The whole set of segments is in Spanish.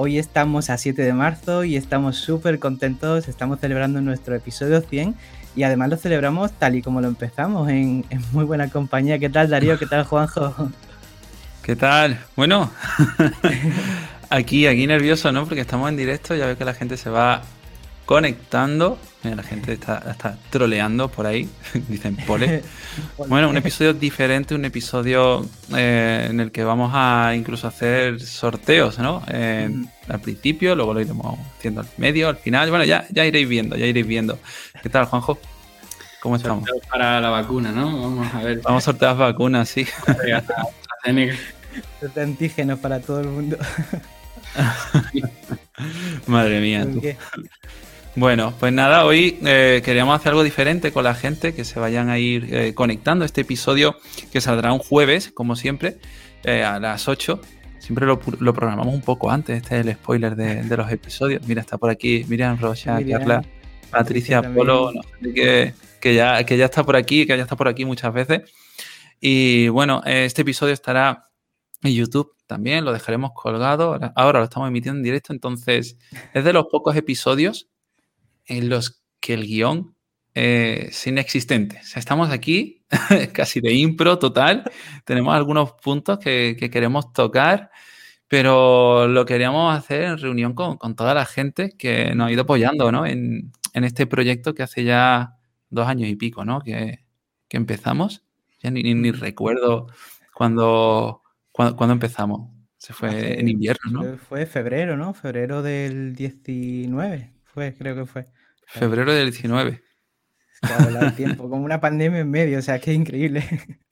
Hoy estamos a 7 de marzo y estamos súper contentos, estamos celebrando nuestro episodio 100 y además lo celebramos tal y como lo empezamos, en, en muy buena compañía. ¿Qué tal Darío? ¿Qué tal Juanjo? ¿Qué tal? Bueno, aquí, aquí nervioso, ¿no? Porque estamos en directo, ya veo que la gente se va conectando. Mira, la gente está, está troleando por ahí, dicen pole. Bueno, un episodio diferente, un episodio eh, en el que vamos a incluso hacer sorteos, ¿no? Eh, al principio, luego lo iremos haciendo al medio, al final. Bueno, ya, ya iréis viendo, ya iréis viendo. ¿Qué tal, Juanjo? ¿Cómo estamos? Para la vacuna, ¿no? Vamos a ver. Vamos a sortear vacunas, sí. De antígenos para todo el mundo. Madre mía. Tú. Bueno, pues nada, hoy eh, queríamos hacer algo diferente con la gente, que se vayan a ir eh, conectando. Este episodio que saldrá un jueves, como siempre, eh, a las 8. Siempre lo, lo, programamos un poco antes, este es el spoiler de, de los episodios. Mira, está por aquí Miriam Rocha, Miriam, Carla, Patricia Polo, no, que, que, ya, que ya está por aquí, que ya está por aquí muchas veces. Y bueno, este episodio estará en YouTube también, lo dejaremos colgado. Ahora, lo estamos emitiendo en directo, entonces es de los pocos episodios en los que el guion eh, es inexistente. O sea, estamos aquí casi de impro total. Tenemos algunos puntos que, que, queremos tocar, pero lo queríamos hacer en reunión con, con toda la gente que nos ha ido apoyando ¿no? en, en, este proyecto que hace ya dos años y pico ¿no? que, que empezamos. Ya ni, ni, ni recuerdo cuando, cuando, cuando, empezamos. Se fue en invierno, ¿no? Fue febrero, ¿no? Febrero del 19, fue, creo que fue. Febrero del 19. Claro, el tiempo, como una pandemia en medio, o sea, qué increíble.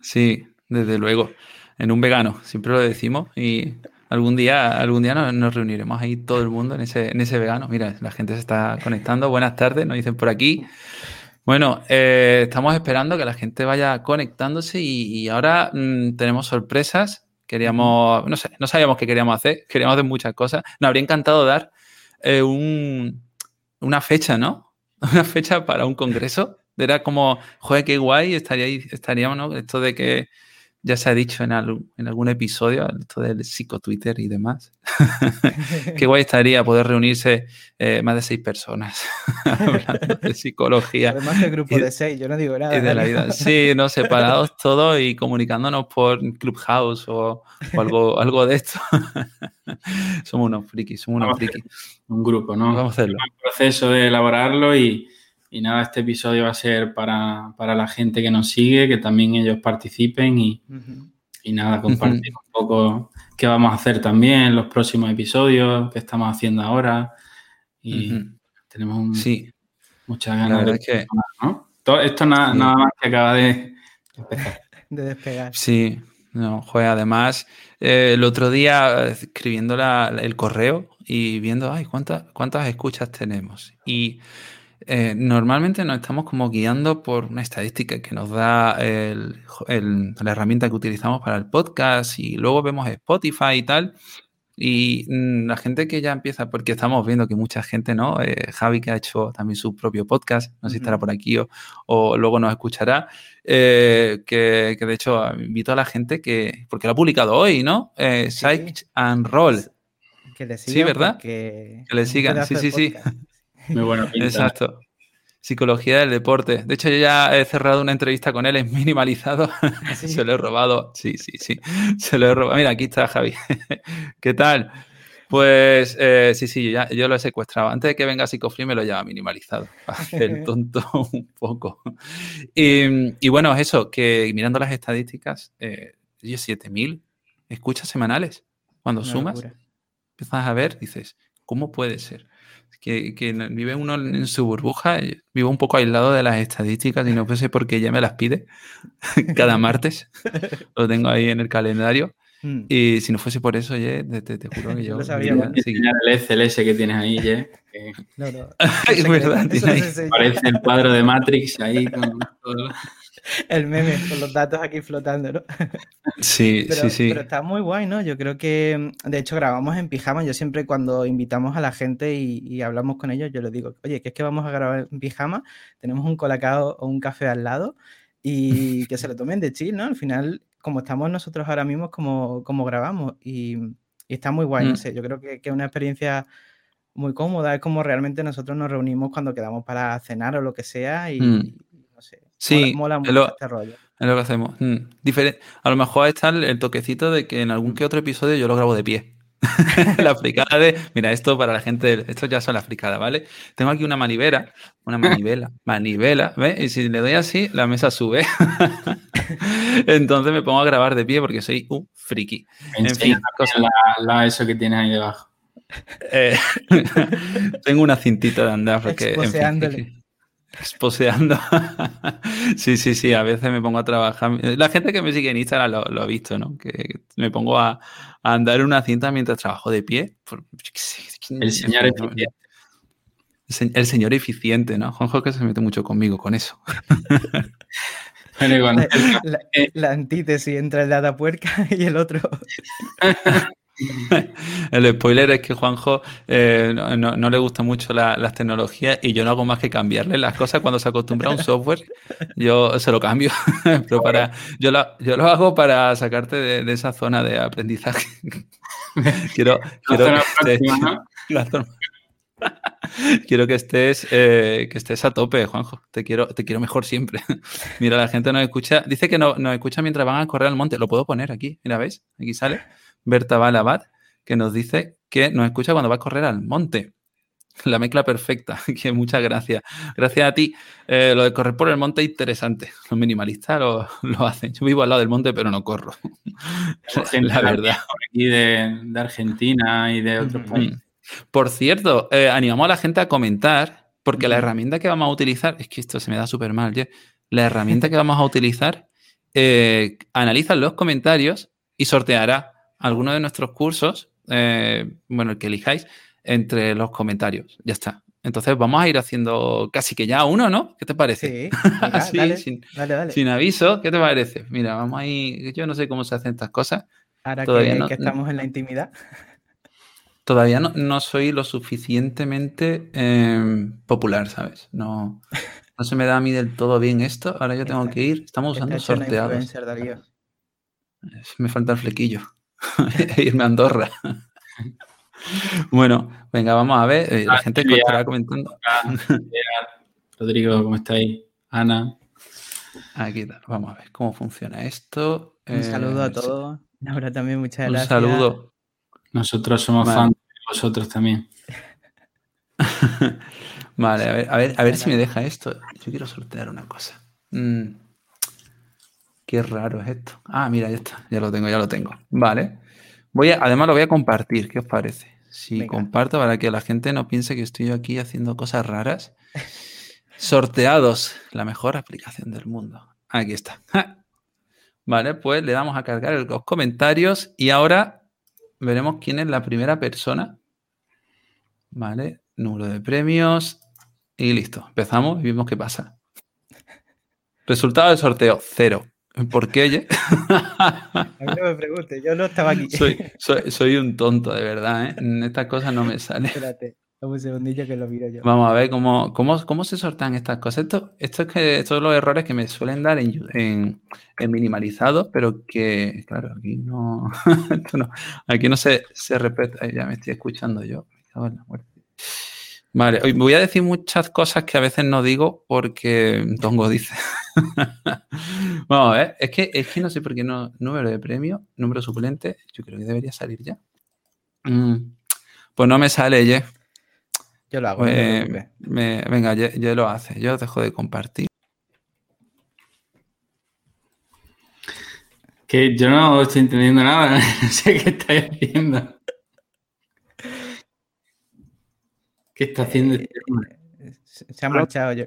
Sí, desde luego. En un vegano, siempre lo decimos. Y algún día, algún día nos, nos, reuniremos ahí todo el mundo en ese, en ese vegano. Mira, la gente se está conectando. Buenas tardes, nos dicen por aquí. Bueno, eh, estamos esperando que la gente vaya conectándose y, y ahora mmm, tenemos sorpresas. Queríamos, no sé, no sabíamos qué queríamos hacer, queríamos hacer muchas cosas. Nos habría encantado dar eh, un, una fecha, ¿no? Una fecha para un congreso. Era como, joder, qué guay, estaría estaríamos, ¿no? Esto de que ya se ha dicho en, algún, en algún episodio, esto del psico-Twitter y demás. qué guay estaría poder reunirse eh, más de seis personas hablando de psicología. Además del grupo de seis, yo no digo nada. Y de la vida. Sí, no, separados todos y comunicándonos por Clubhouse o, o algo, algo de esto. somos unos frikis, somos unos frikis. Un grupo, ¿no? Vamos a hacerlo. El proceso de elaborarlo y, y nada, este episodio va a ser para, para, la gente que nos sigue, que también ellos participen y, uh -huh. y nada, compartir uh -huh. un poco qué vamos a hacer también en los próximos episodios, qué estamos haciendo ahora. Y uh -huh. tenemos un, sí. muchas ganas de que... ¿no? Todo, esto nada, sí. nada, más que acaba de empezar. de despegar. Sí, no, joder, además, eh, el otro día escribiendo la, el correo y viendo, ay, ¿cuántas, cuántas escuchas tenemos? Y eh, normalmente nos estamos como guiando por una estadística que nos da el, el, la herramienta que utilizamos para el podcast y luego vemos Spotify y tal. Y mmm, la gente que ya empieza, porque estamos viendo que mucha gente, ¿no? Eh, Javi que ha hecho también su propio podcast, no sé si estará por aquí o, o luego nos escuchará, eh, que, que, de hecho invito a la gente que, porque lo ha publicado hoy, ¿no? Eh, sí. Psych and Roll. Que le sigan sí, ¿verdad? Que le sigan, sí, sí, sí. Muy buena pinta. Exacto. Psicología del deporte. De hecho, yo ya he cerrado una entrevista con él en minimalizado. ¿Sí? Se lo he robado. Sí, sí, sí. Se lo he robado. Mira, aquí está Javi. ¿Qué tal? Pues eh, sí, sí, ya, yo lo he secuestrado. Antes de que venga Psicofree me lo lleva minimalizado. Hacer tonto un poco. Y, y, bueno, eso, que mirando las estadísticas, eh, 7.000 escuchas semanales. Cuando Una sumas, locura. empiezas a ver, dices, ¿cómo puede ser? que, que, vive uno en su burbuja, vivo un poco aislado de las estadísticas y no sé por qué ella me las pide cada martes. Lo tengo ahí en el calendario. Mm. Y si no fuese por eso, Ye, te, juro que yo. lo sabía. el SLS que tienes ahí, Ye. No, no. es verdad, Parece el cuadro de Matrix ahí con todo. El meme con los datos aquí flotando, ¿no? Sí, sí, sí. Pero está muy guay, ¿no? Yo creo que, de hecho, grabamos en pijama. Yo siempre cuando invitamos a la gente y, hablamos con ellos, yo les digo, oye, que es que vamos a grabar en pijama, tenemos un colacao o un café al lado y que se lo tomen de chill, ¿no? Al final como estamos nosotros ahora mismo, como, como grabamos. Y, está muy guay, no mm. sé, yo creo que es una experiencia muy cómoda, es como realmente nosotros nos reunimos cuando quedamos para cenar o lo que sea y, mm. Sí, mola, mucho este rollo. Es lo que hacemos. Mm. A lo mejor está el, toquecito de que en algún que otro episodio yo lo grabo de pie. la fricada de. Mira, esto para la gente. Esto ya son las fricadas, ¿vale? Tengo aquí una manivela. Una manivela. Manivela, ¿ves? Y si le doy así, la mesa sube. Entonces me pongo a grabar de pie porque soy un friki. En fin, la, eso que tienes ahí debajo. Eh, tengo una cintita de andar porque. Esposeando. sí, sí, sí. A veces me pongo a trabajar. La gente que me sigue en Instagram lo, ha visto, ¿no? Que me pongo a, andar en una cinta mientras trabajo de pie. el señor eficiente. El señor eficiente, ¿no? Juanjo que se mete mucho conmigo con eso. la, antítesis entre el data puerca y el otro. El spoiler es que Juanjo eh, no, le gusta mucho las tecnologías y yo no hago más que cambiarle las cosas cuando se acostumbra a un software. Yo se lo cambio, pero para yo lo, yo lo hago para sacarte de, esa zona de aprendizaje. quiero, quiero quiero que estés eh, que estés a tope, Juanjo. Te quiero, te quiero mejor siempre. Mira, la gente nos escucha. Dice que no, nos escucha mientras van a correr al monte. Lo puedo poner aquí. Mira, ¿veis? Aquí sale. Berta Balabad, que nos dice que nos escucha cuando va a correr al monte. La mezcla perfecta, que muchas gracias. Gracias a ti. Eh, lo de correr por el monte es interesante. Los minimalistas lo, hacen. Yo vivo al lado del monte, pero no corro. la verdad. Aquí de, Argentina y de otros países. Por cierto, eh, animamos a la gente a comentar, porque la herramienta que vamos a utilizar, es que esto se me da súper mal, la herramienta que vamos a utilizar eh, analiza los comentarios y sorteará alguno de nuestros cursos, eh, bueno, el que elijáis, entre los comentarios. Ya está. Entonces vamos a ir haciendo casi que ya uno, ¿no? ¿Qué te parece? Sí, dale, sin, sin, aviso, ¿qué te parece? Mira, vamos ahí. Yo no sé cómo se hacen estas cosas. Ahora Todavía que, estamos en la intimidad. Todavía no, soy lo suficientemente em, popular, ¿sabes? No, no se me da a mí del todo bien esto. Ahora yo tengo que ir. Estamos usando sorteados. Me falta el flequillo. irme a Andorra. bueno, venga, vamos a ver. Eh, la ah, gente que estará comentando. Rodrigo, ¿cómo estáis? Ana. Aquí está. Vamos a ver cómo funciona esto. Un saludo a eh, todos. Ahora también muchas gracias. Un saludo. Nosotros somos fans de vosotros también. vale, a ver, a ver, a ver si me deja esto. Yo quiero sortear una cosa. Mm. Qué raro es esto. Ah, mira, ya está. Ya lo tengo, ya lo tengo. Vale. Voy a, además lo voy a compartir. ¿Qué os parece? Si comparto para que la gente no piense que estoy aquí haciendo cosas raras. Sorteados, la mejor aplicación del mundo. Aquí está. Vale, pues le damos a cargar los comentarios y ahora veremos quién es la primera persona. Vale, número de premios y listo. Empezamos y vemos qué pasa. Resultado del sorteo, cero. ¿Por qué, oye? A mí no me pregunte, yo no estaba aquí. Soy, un tonto, de verdad, ¿eh? En estas cosas no me sale. Espérate, un segundillo que lo miro yo. Vamos a ver cómo, cómo, cómo se sortean estas cosas. Esto, esto es que estos son los errores que me suelen dar en, en, en minimalizado, pero que, claro, aquí no, no aquí no se, se respeta. Ya me estoy escuchando yo. Vale, hoy voy a decir muchas cosas que a veces no digo porque Tongo dice. Vamos a ver, es que, es que no sé por qué no. Número de premio, número suplente, yo creo que debería salir ya. Mm, pues no me sale, Ye. Yo lo hago. Pues, venga, ya lo hace. Yo dejo de compartir. Que yo no estoy entendiendo nada. No sé qué estáis haciendo. ¿Qué está haciendo este eh, Se ha marchado yo.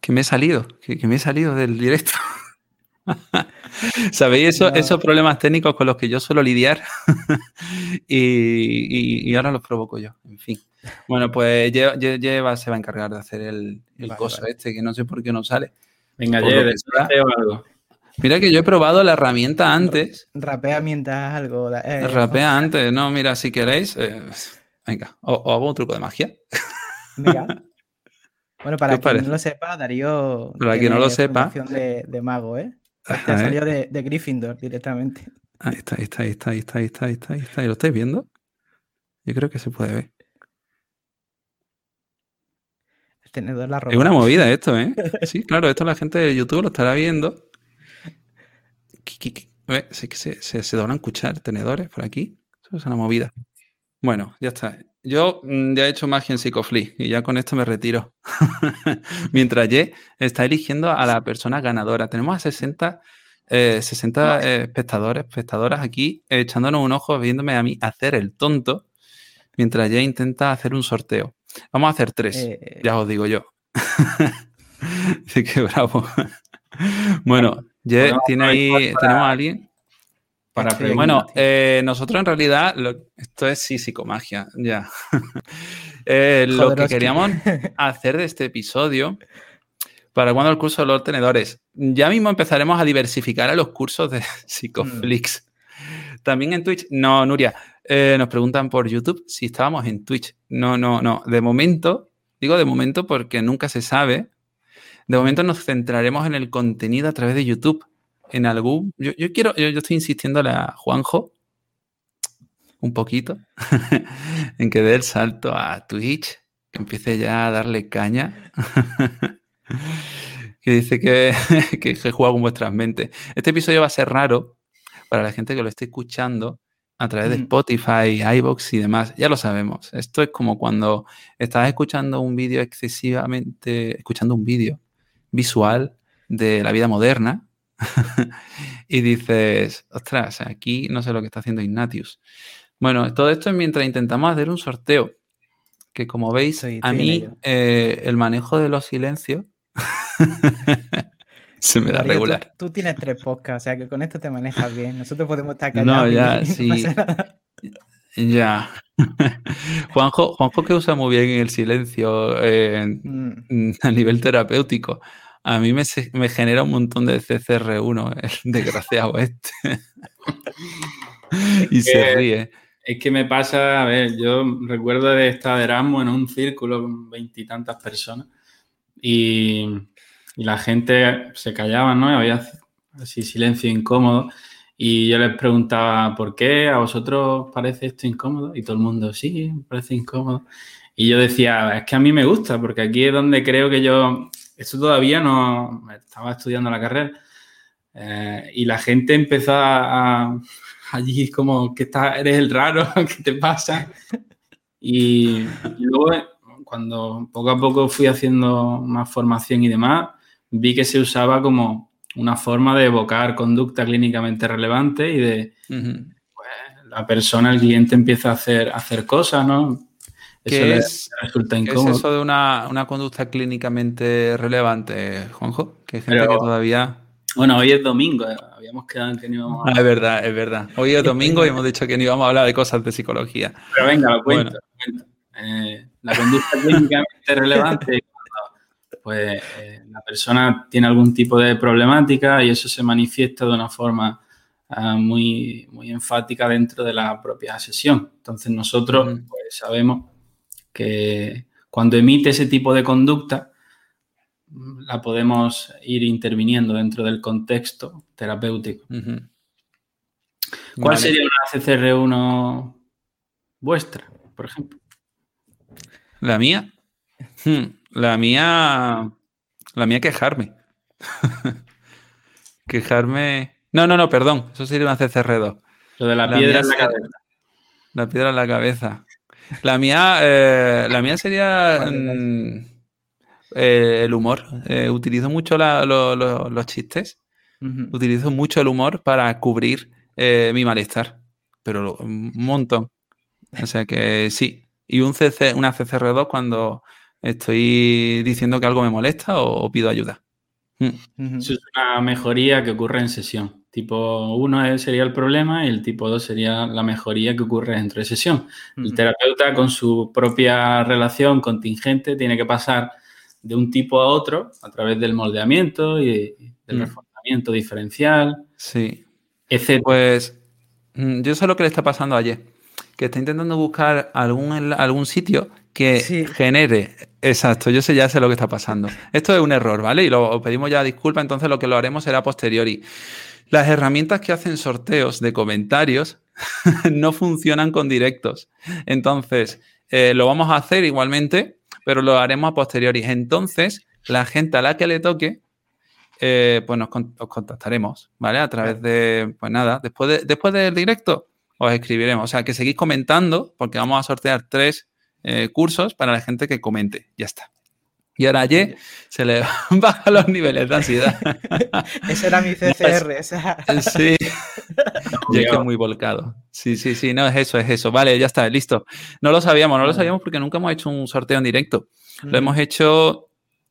Que me he salido, que, me he salido del directo. ¿Sabéis esos problemas técnicos con los que yo suelo lidiar? y, ahora los provoco yo, en fin. Bueno, pues Lleva, se va a encargar de hacer el, el coso este, que no sé por qué no sale. Venga, Lleva, algo. Mira que yo he probado la herramienta antes. Rapea mientras algo. Eh, Rapea antes, no, mira, si queréis. Eh, venga, o, hago un truco de magia. Mira. Bueno, para quien no lo sepa, Darío. Para quien no lo sepa. De, de mago, ¿eh? Este ha salido de, de, Gryffindor directamente. Ahí está, ahí está, ahí está, ahí está, ahí está, ahí está, ahí está. ¿Y lo estáis viendo? Yo creo que se puede ver. El tenedor la ropa. Es una movida esto, ¿eh? Sí, claro, esto la gente de YouTube lo estará viendo. Que se, se, se doblan escuchar tenedores por aquí. Eso es una movida. Bueno, ya está. Yo mm, ya he hecho magia en Psicoflix y ya con esto me retiro. Mientras Ye está eligiendo a la persona ganadora. Tenemos a 60, 60 eh, espectadores, espectadoras aquí echándonos un ojo, viéndome a mí hacer el tonto, mientras Ye intenta hacer un sorteo. Vamos a hacer tres, eh, ya os digo yo. Así que bravo. bueno, Ye tiene ahí, tenemos a alguien. Bueno, eh, nosotros en realidad, esto es sí, psicomagia, ya. Eh, lo que queríamos hacer de este episodio, para cuando el curso de los tenedores, ya mismo empezaremos a diversificar a los cursos de Psicoflix. También en Twitch, no, Nuria, eh, nos preguntan por YouTube si estábamos en Twitch. No, no, no. De momento, digo de momento porque nunca se sabe. De momento nos centraremos en el contenido a través de YouTube en algún. Yo, quiero, yo, estoy insistiendo a Juanjo un poquito en que dé el salto a Twitch, que empiece ya a darle caña. que dice que, que, juega con vuestras mentes. Este episodio va a ser raro para la gente que lo esté escuchando a través de mm. Spotify, iBox y demás. Ya lo sabemos. Esto es como cuando estás escuchando un vídeo excesivamente, escuchando un vídeo visual de la vida moderna y dices, ostras, aquí no sé lo que está haciendo Ignatius. Bueno, todo esto es mientras intentamos hacer un sorteo, que como veis, a mí eh, el manejo de los silencios se me da regular. Tú, tienes tres podcasts, o sea que con esto te manejas bien. Nosotros podemos estar callados. No, ya, sí. ya. Juanjo, Juanjo que usa muy bien el silencio mm. a nivel terapéutico a mí me, genera un montón de CCR1, el desgraciado este. y se ríe. Es que me pasa, a ver, yo recuerdo de estar de Erasmus en un círculo con veintitantas personas y, la gente se callaba, ¿no? había así silencio incómodo. Y yo les preguntaba, ¿por qué a vosotros parece esto incómodo? Y todo el mundo, sí, parece incómodo. Y yo decía, es que a mí me gusta, porque aquí es donde creo que yo eso todavía no, estaba estudiando la carrera eh, y la gente empezó a, allí como que eres el raro, ¿qué te pasa? Y, luego cuando poco a poco fui haciendo más formación y demás, vi que se usaba como una forma de evocar conducta clínicamente relevante y de pues, la persona, el cliente empieza a hacer, a hacer cosas, ¿no? ¿Qué es, resulta incómodo. es eso de una, conducta clínicamente relevante, Juanjo? Que hay gente que todavía... Bueno, hoy es domingo, eh, habíamos quedado en que no íbamos a... Ah, es verdad, es verdad. Hoy es domingo y hemos dicho que no íbamos a hablar de cosas de psicología. Pero venga, lo cuento. Eh, la conducta clínicamente relevante pues eh, la persona tiene algún tipo de problemática y eso se manifiesta de una forma ah, muy, muy enfática dentro de la propia sesión. Entonces nosotros pues, sabemos que cuando emite ese tipo de conducta, la podemos ir interviniendo dentro del contexto terapéutico. ¿Cuál sería una CCR1 vuestra, por ejemplo? La mía. Hmm, la mía. La mía quejarme. quejarme. No, no, no, perdón. Eso sería una CCR2. Lo de la, piedra en la cabeza. La piedra en la cabeza. La mía, eh, la mía sería mm, eh, el humor. Eh, utilizo mucho los chistes. Utilizo mucho el humor para cubrir mi malestar. Pero un montón. O sea que sí. Y un CC, una CCR2 cuando estoy diciendo que algo me molesta o, pido ayuda. Mm. Eso es una mejoría que ocurre en sesión. Tipo 1 sería el problema y el tipo 2 sería la mejoría que ocurre dentro de sesión. El terapeuta con su propia relación contingente tiene que pasar de un tipo a otro a través del moldeamiento y del mm. reforzamiento diferencial. Sí. Etc. Pues mm, yo sé lo que le está pasando ayer, que está intentando buscar algún, algún sitio que genere. Exacto, yo sé ya sé lo que está pasando. Esto es un error, ¿vale? Y lo pedimos ya disculpa, entonces lo que lo haremos será posteriori. Las herramientas que hacen sorteos de comentarios no funcionan con directos. Entonces, eh, lo vamos a hacer igualmente, pero lo haremos a posteriori. Entonces, la gente a la que le toque, eh, pues nos os contactaremos, ¿vale? A través de, pues nada, después, de, después del directo os escribiremos. O sea, que seguís comentando, porque vamos a sortear tres eh, cursos para la gente que comente. Ya está. Y ahora a se le bajan los niveles de ansiedad. Ese era mi CCR. Sí. Yo es muy volcado. Sí, sí, sí, no es eso, es eso. Vale, ya está, listo. No lo sabíamos, no lo sabíamos porque nunca hemos hecho un sorteo en directo. Lo hemos hecho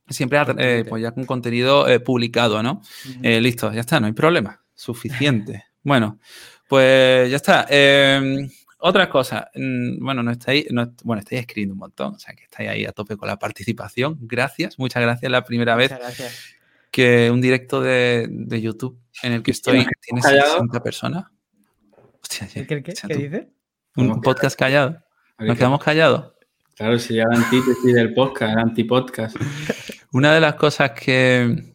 siempre eh, pues ya con contenido eh, publicado, ¿no? listo, ya está, no hay problema. Suficiente. bueno, pues ya está. Otra cosa, mm, bueno, no estáis, bueno, estáis escribiendo un montón, o sea que estáis ahí a tope con la participación. Gracias, muchas gracias. La primera vez que un directo de, YouTube en el que estoy tiene 60 personas. Hostia, ¿Qué, qué, qué dice? Un podcast callado. Nos quedamos callados. Claro, sería la antítesis del podcast, el antipodcast. Una de las cosas que,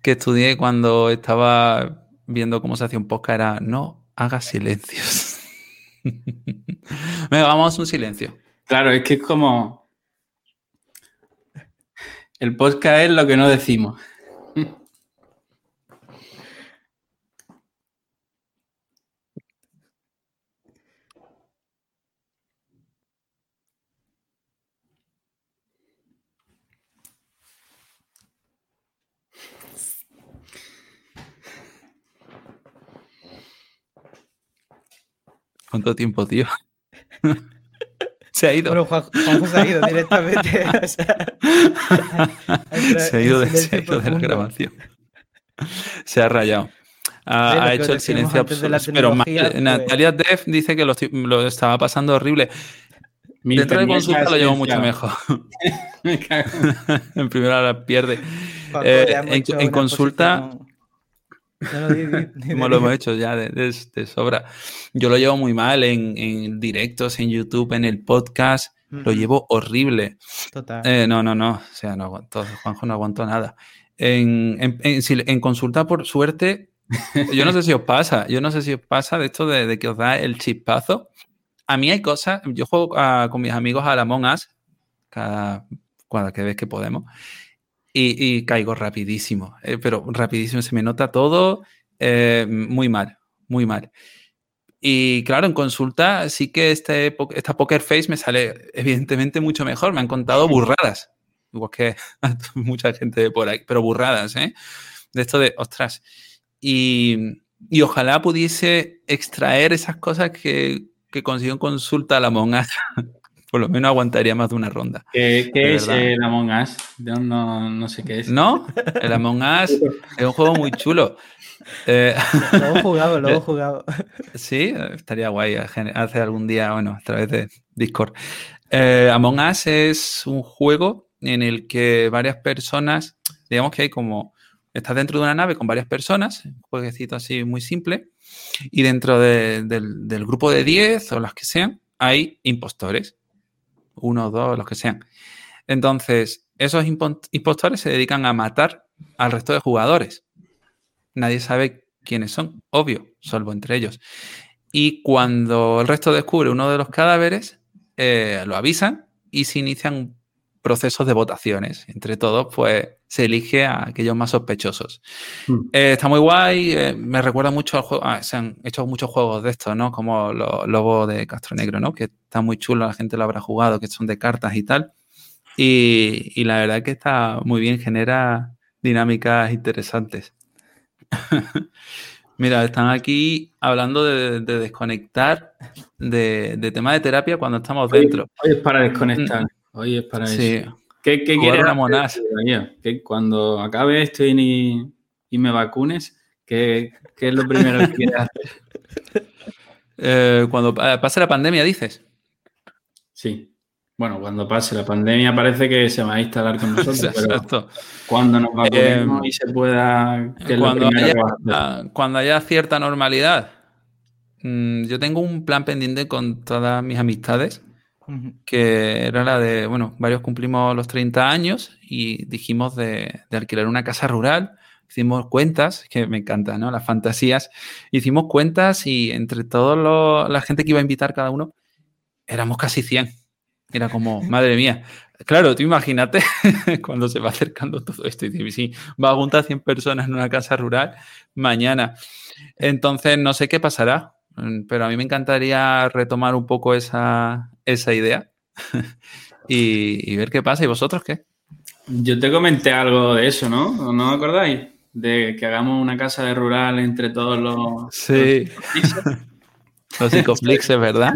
que estudié cuando estaba viendo cómo se hacía un podcast era no hagas silencios. Venga, vamos un silencio. Claro, es que es como. El podcast es lo que no decimos. ¿Cuánto tiempo, tío? se ha ido. Bueno, Juan, se ha ido directamente. se ha ido, de, se ha ido de la grabación. Se ha rayado. Ha, hecho el silencio absoluto. Pero pues Natalia Def dice que lo, estaba pasando horrible. Dentro de consulta lo llevo mucho mejor. en primera la pierde. Eh, en, consulta. Como lo hemos hecho ya de, sobra. Yo lo llevo muy mal en, directos, en YouTube, en el podcast. Lo llevo horrible. Total. Eh, no, no, no. O sea, no aguantó. Juanjo no aguantó nada. En, en, consulta, por suerte, yo no sé si os pasa. Yo no sé si os pasa de esto de, que os da el chispazo. A mí hay cosas. Yo juego con mis amigos a la Among Us cada, cada vez que podemos y, caigo rapidísimo, eh, pero rapidísimo, se me nota todo eh, muy mal, muy mal. Y claro, en consulta sí que este, esta Poker Face me sale evidentemente mucho mejor, me han contado burradas, igual que mucha gente por ahí, pero burradas, ¿eh? De esto de, ostras, y, y ojalá pudiese extraer esas cosas que, que consigo en consulta a la monja por lo menos aguantaría más de una ronda. ¿Qué, es el Among Us? No, no, sé qué es. ¿No? El Among Us es un juego muy chulo. Eh, lo he jugado, lo he jugado. Sí, estaría guay hacer algún día, bueno, a través de Discord. Eh, Among Us es un juego en el que varias personas, digamos que hay como, estás dentro de una nave con varias personas, un jueguecito así muy simple, y dentro del, del grupo de 10 o las que sean, hay impostores uno, dos, los que sean. Entonces, esos impostores se dedican a matar al resto de jugadores. Nadie sabe quiénes son, obvio, salvo entre ellos. Y cuando el resto descubre uno de los cadáveres, eh, lo avisan y se inician procesos de votaciones. Entre todos, pues se elige a aquellos más sospechosos. Hmm. Eh, está muy guay, eh, me recuerda mucho al juego, ah, se han hecho muchos juegos de estos, ¿no? Como los Lobos de Castro Negro, ¿no? Que está muy chulo, la gente lo habrá jugado, que son de cartas y tal. Y, y la verdad que está muy bien, genera dinámicas interesantes. Mira, están aquí hablando de, desconectar de, de, tema de terapia cuando estamos dentro. Hoy es para desconectar. Mm. Hoy es para eso. ¿Qué, qué quieres Que cuando acabe esto y, y, me vacunes, ¿Qué, es lo primero que quieres hacer? Eh, cuando pase la pandemia, dices. Sí. Bueno, cuando pase la pandemia parece que se va a instalar con nosotros, Exacto. cuando nos vacunemos eh, y se pueda... cuando, haya, cuando haya cierta normalidad, mm, yo tengo un plan pendiente con todas mis amistades, que era la de, bueno, varios cumplimos los 30 años y dijimos de, de alquilar una casa rural hicimos cuentas, que me encanta, ¿no? Las fantasías. Hicimos cuentas y entre toda la gente que iba a invitar cada uno, éramos casi 100. Era como, madre mía. Claro, tú imagínate cuando se va acercando todo esto y dices, sí, va a juntar 100 personas en una casa rural mañana. Entonces, no sé qué pasará, pero a mí me encantaría retomar un poco esa, esa idea y, y ver qué pasa. ¿Y vosotros qué? Yo te comenté algo de eso, ¿no? ¿No acordáis? de que hagamos una casa de rural entre todos los. Sí. Los, psicoflixes, ¿verdad?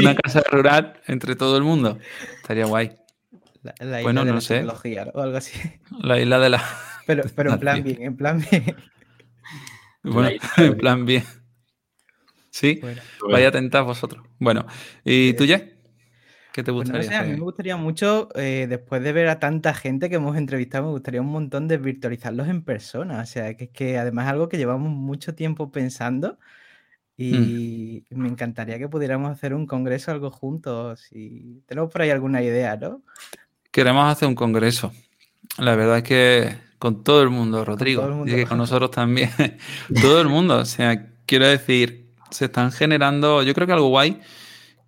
Una casa rural entre todo el mundo. Estaría guay. La, bueno, no sé. O algo así. La isla de la. Pero, pero en plan bien, en plan bien. Bueno, en plan bien. Sí, vaya atentad vosotros. Bueno, ¿y tú, ya? ¿Qué te gustaría? Pues a mí me gustaría mucho, eh, después de ver a tanta gente que hemos entrevistado, me gustaría un montón de virtualizarlos en persona. O sea, que es que además es algo que llevamos mucho tiempo pensando mm. y me encantaría que pudiéramos hacer un congreso algo juntos. Y tenemos por ahí alguna idea, ¿no? Queremos hacer un congreso. La verdad es que con todo el mundo, Rodrigo, y que con nosotros también, todo el mundo. O sea, quiero decir, se están generando, yo creo que algo guay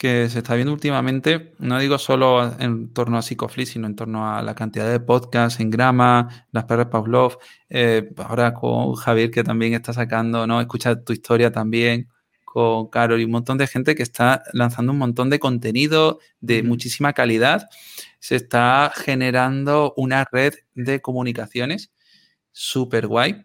que se está viendo últimamente, no digo solo en torno a Psicoflix, sino en torno a la cantidad de podcasts en Grama, las perras Pavlov, eh, ahora con Javier que también está sacando, ¿no? Escucha tu historia también, con Carol y un montón de gente que está lanzando un montón de contenido de muchísima calidad. Se está generando una red de comunicaciones súper guay.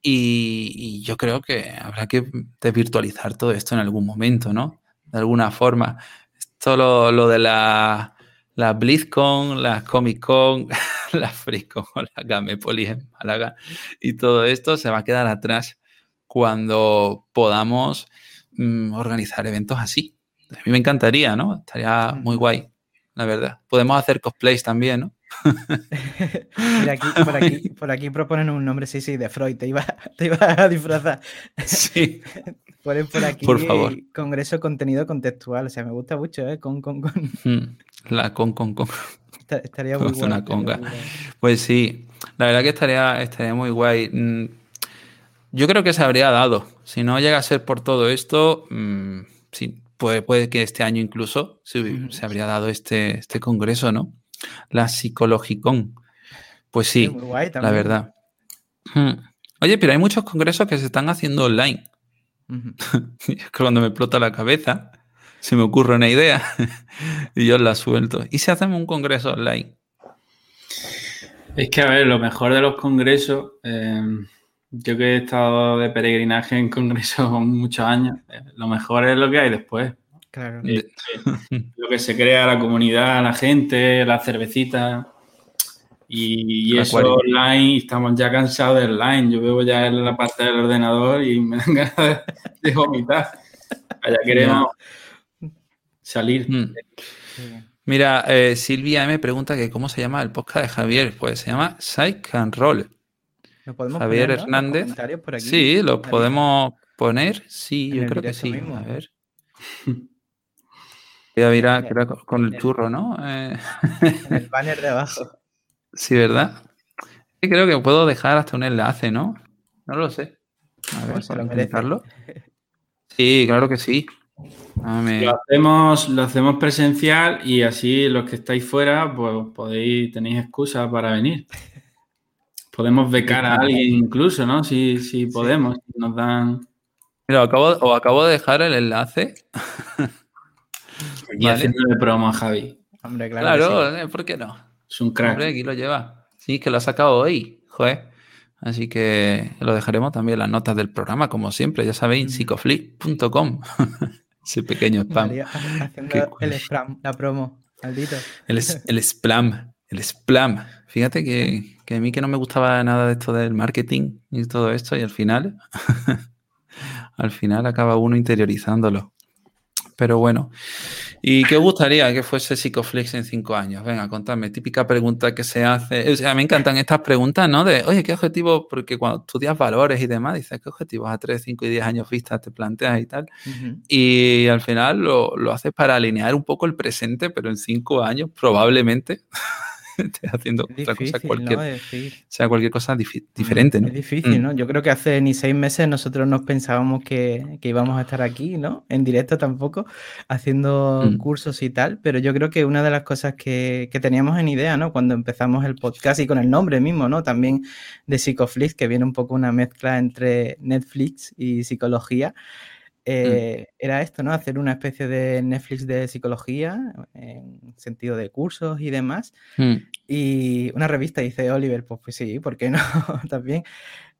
Y, y, yo creo que habrá que desvirtualizar todo esto en algún momento, ¿no? De alguna forma. Esto lo, de la, la BlizzCon, la Comic Con, la FreeCon, la Gamepolis en Málaga y todo esto se va a quedar atrás cuando podamos mm, organizar eventos así. A mí me encantaría, ¿no? Estaría muy guay, la verdad. Podemos hacer cosplays también, ¿no? Por, aquí, por, aquí, proponen un nombre, sí, sí, de Freud, te iba, te iba a disfrazar. Sí. Ponen por aquí por favor. Congreso Contenido Contextual, o sea, me gusta mucho, ¿eh? Con, con, con. Hmm, la con, con, con. Estaría muy guay. Pues sí, la verdad que estaría, estaría muy guay. Mm, yo creo que se habría dado. Si no llega a ser por todo esto, mm, sí, puede, puede que este año incluso se, se habría dado este, este congreso, ¿no? La Psicologicón. Pues sí, la verdad. Hmm. Oye, pero hay muchos congresos que se están haciendo online. Cuando me explota la cabeza, se me ocurre una idea y yo la suelto. ¿Y si hacemos un congreso online? Es que, a ver, lo mejor de los congresos, eh, yo que he estado de peregrinaje en congresos muchos años, eh, lo mejor es lo que hay después. Claro. lo que se crea, la comunidad, la gente, la cervecita. Y, eso online, estamos ya cansados del online. Yo veo ya en la parte del ordenador y me dan ganas de, vomitar. Allá queremos salir. Mm. Mira, eh, Silvia me pregunta que cómo se llama el podcast de Javier. Pues se llama Psych and Roll. Javier Hernández. Sí, lo podemos poner. Sí, yo creo que sí. A ver. Mira, mira, con el churro, ¿no? Eh, en el banner de abajo. Sí, ¿verdad? Sí, creo que puedo dejar hasta un enlace, ¿no? No lo sé. A ver, pues para intentarlo. Sí, claro que sí. Lo, hacemos, lo hacemos presencial y así los que estáis fuera, pues podéis, tenéis excusa para venir. Podemos becar a alguien incluso, ¿no? Si, si podemos, nos dan. Mira, acabo, o acabo de dejar el enlace y haciéndole promo a Javi. Hombre, claro. Claro, eh, ¿por qué no? Es un crack. Hombre, aquí lo lleva. Sí, que lo ha sacado hoy. Joder. Así que lo dejaremos también en las notas del programa, como siempre. Ya sabéis, psicoflip.com. Ese pequeño spam. haciendo el spam, la promo. Maldito. El, el spam. El spam. Fíjate que, que a mí que no me gustaba nada de esto del marketing y todo esto, y al final, al final acaba uno interiorizándolo. Pero bueno, ¿y qué os gustaría que fuese Psicoflex en cinco años? Venga, contadme, típica pregunta que se hace. O sea, me encantan estas preguntas, ¿no? De, oye, ¿qué objetivo? Porque cuando estudias valores y demás, dices, ¿qué objetivos a 3, 5 y 10 años vistas te planteas y tal? Y al final lo, lo haces para alinear un poco el presente, pero en cinco años probablemente haciendo otra cosa, cualquier, sea cualquier cosa mm, diferente, ¿no? Es difícil, mm. ¿no? Yo creo que hace ni seis meses nosotros nos pensábamos que, íbamos a estar aquí, ¿no? En directo tampoco, haciendo mm. cursos y tal, pero yo creo que una de las cosas que, que, teníamos en idea, ¿no? Cuando empezamos el podcast y con el nombre mismo, ¿no? También de Psicoflix, que viene un poco una mezcla entre Netflix y psicología. Mm. Eh, era esto, ¿no? Hacer una especie de Netflix de psicología, en sentido de cursos y demás. Mm. Y una revista, dice Oliver, pues, pues sí, ¿por qué no? También.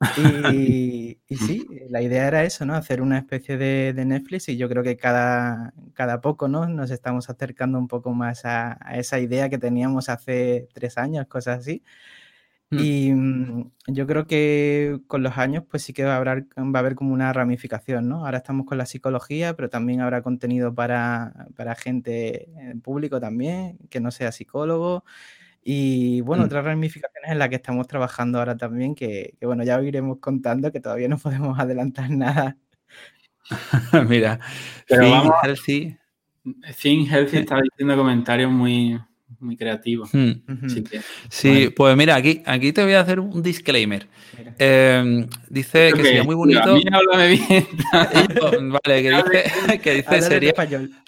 Y, sí, la idea era eso, ¿no? Hacer una especie de, Netflix y yo creo que cada, cada poco, ¿no? Nos estamos acercando un poco más a, a esa idea que teníamos hace tres años, cosas así. Mm. Y mm, yo creo que con los años, pues sí que va a, haber, va a haber como una ramificación, ¿no? Ahora estamos con la psicología, pero también habrá contenido para, para gente en público también, que no sea psicólogo. Y bueno, mm. otras ramificaciones en las que estamos trabajando ahora también, que, bueno, ya iremos contando, que todavía no podemos adelantar nada. Mira, pero vamos, Healthy. Think Healthy está diciendo comentarios muy, muy creativo. Hmm. sí, pues mira, aquí, aquí te voy a hacer un disclaimer. Em, dice que, sería muy bonito. bien. vale, que dice, que dice sería.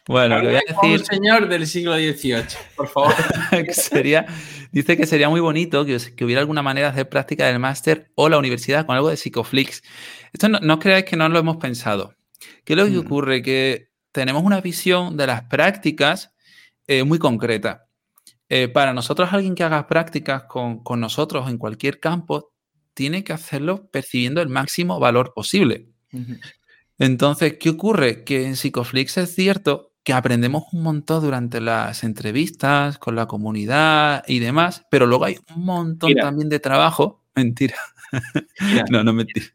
Bueno, le voy a decir. Un señor del siglo XVIII, por favor. sería, dice que sería muy bonito que, que, hubiera alguna manera de hacer práctica del máster o la universidad con algo de Psicoflix. Esto no, no creáis que no lo hemos pensado. ¿Qué es lo que mm. ocurre? Que tenemos una visión de las prácticas eh, muy concreta. Eh, para nosotros, alguien que haga prácticas con, nosotros en cualquier campo, tiene que hacerlo percibiendo el máximo valor posible. Entonces, ¿qué ocurre? Que en Psicoflix es cierto que aprendemos un montón durante las entrevistas, con la comunidad y demás, pero luego hay un montón también de trabajo. Mentira. no, no mentira.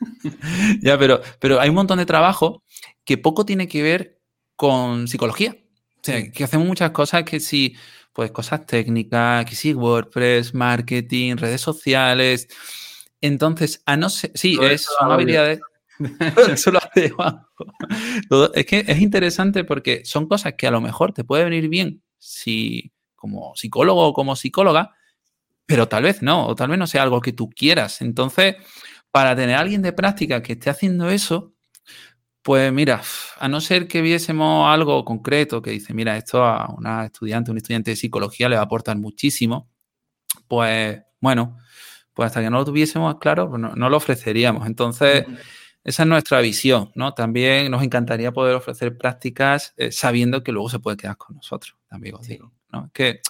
ya, pero, pero hay un montón de trabajo que poco tiene que ver con psicología. O sea, que hacemos muchas cosas que si pues cosas técnicas, que sí, WordPress, marketing, redes sociales. Entonces, a no ser, sí, es, son habilidades. Eso lo hace es que es interesante porque son cosas que a lo mejor te puede venir bien si como psicólogo o como psicóloga, pero tal vez no, o tal vez no sea algo que tú quieras. Entonces, para tener a alguien de práctica que esté haciendo eso, pues mira, a no ser que viésemos algo concreto que dice, mira, esto a una estudiante, un estudiante de psicología le va a aportar muchísimo, pues bueno, pues hasta que no lo tuviésemos claro, pues no, lo ofreceríamos. Entonces, esa es nuestra visión, ¿no? También nos encantaría poder ofrecer prácticas eh, sabiendo que luego se puede quedar con nosotros, también os digo, ¿no? Que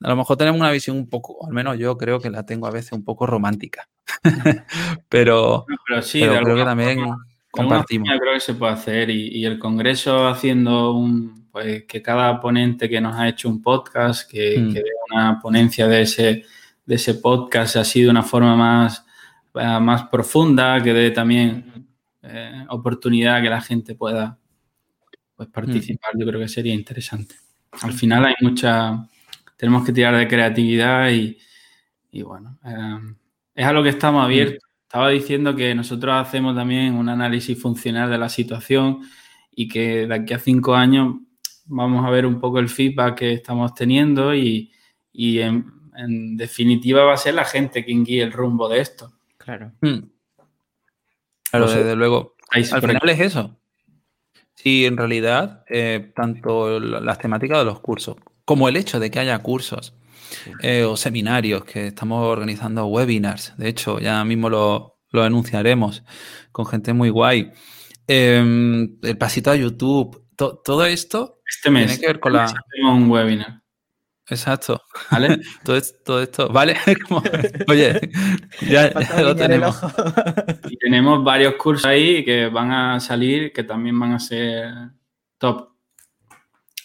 a lo mejor tenemos una visión un poco, al menos yo creo que la tengo a veces un poco romántica, pero, pero, sí, creo que también compartimos. Yo creo que se puede hacer y, el Congreso haciendo un, pues que cada ponente que nos ha hecho un podcast, que, mm. que una ponencia de ese, de ese podcast ha sido una forma más, eh, más profunda, que dé también eh, oportunidad que la gente pueda pues, participar, yo creo que sería interesante. Al final hay mucha, tenemos que tirar de creatividad y, y bueno, eh, es a lo que estamos mm. abiertos estaba diciendo que nosotros hacemos también un análisis funcional de la situación y que de aquí a cinco años vamos a ver un poco el feedback que estamos teniendo y, en, definitiva va a ser la gente quien guíe el rumbo de esto. Claro. Hmm. Claro, desde luego. Al final es eso. Sí, en realidad, eh, tanto las temáticas de los cursos como el hecho de que haya cursos eh, o seminarios que estamos organizando webinars. De hecho, ya mismo lo, lo anunciaremos con gente muy guay. Em, el pasito a YouTube, todo esto este mes, tiene que ver con la. un webinar. Exacto. ¿Vale? todo, esto, todo esto. Vale. oye, ya, lo tenemos. y tenemos varios cursos ahí que van a salir, que también van a ser top.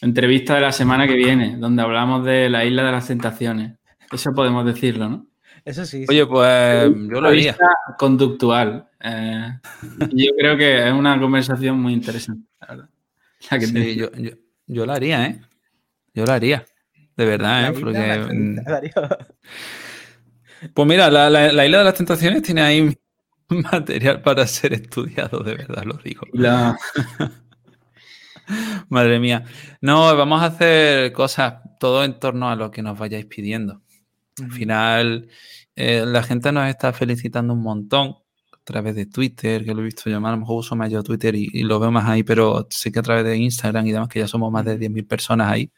Entrevista de la semana que viene, donde hablamos de la isla de las tentaciones. Eso podemos decirlo, ¿no? Eso sí. Oye, pues yo lo haría. Conductual. Eh, yo creo que es una conversación muy interesante, sí, yo, yo, lo haría, ¿eh? Yo lo haría. De verdad, ¿eh? Mm, pues mira, la, la, Isla de las Tentaciones tiene ahí material para ser estudiado, de verdad, lo digo. Madre mía. No, vamos a hacer cosas todo en torno a lo que nos vayáis pidiendo. Al final, eh, la gente nos está felicitando un montón a través de Twitter, que lo he visto llamar, a lo mejor uso más yo Twitter y, lo veo más ahí, pero sé que a través de Instagram y demás, que ya somos más de 10.000 personas ahí,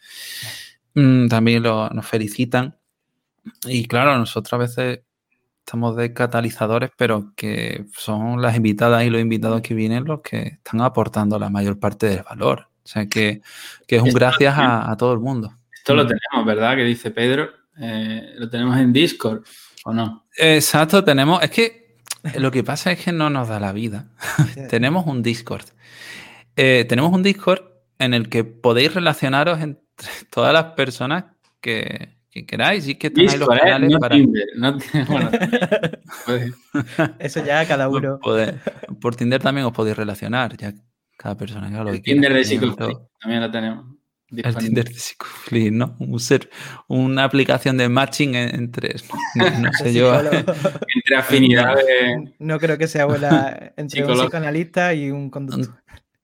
mm, también nos felicitan. Y claro, nosotros a veces estamos de catalizadores, pero que son las invitadas y los invitados que vienen los que están aportando la mayor parte del valor. O sea, que, es un gracias a, todo el mundo. Esto lo tenemos, ¿verdad? Que dice Pedro. Eh, lo tenemos en Discord, ¿o no? Exacto, tenemos. Es que lo que pasa es que no nos da la vida. tenemos un Discord. Eh, tenemos un Discord en el que podéis relacionaros entre todas las personas que, que queráis y que tenéis los ¿eh? canales para. Eso ya cada uno. por Tinder también os podéis relacionar, ya cada persona que lo que Tinder de Psychoflix también lo tenemos. El Tinder de Psychoflix, ¿no? Un ser, una aplicación de matching entre, no, sé yo. entre afinidades. No creo que sea buena entre un psicoanalista y un conductor.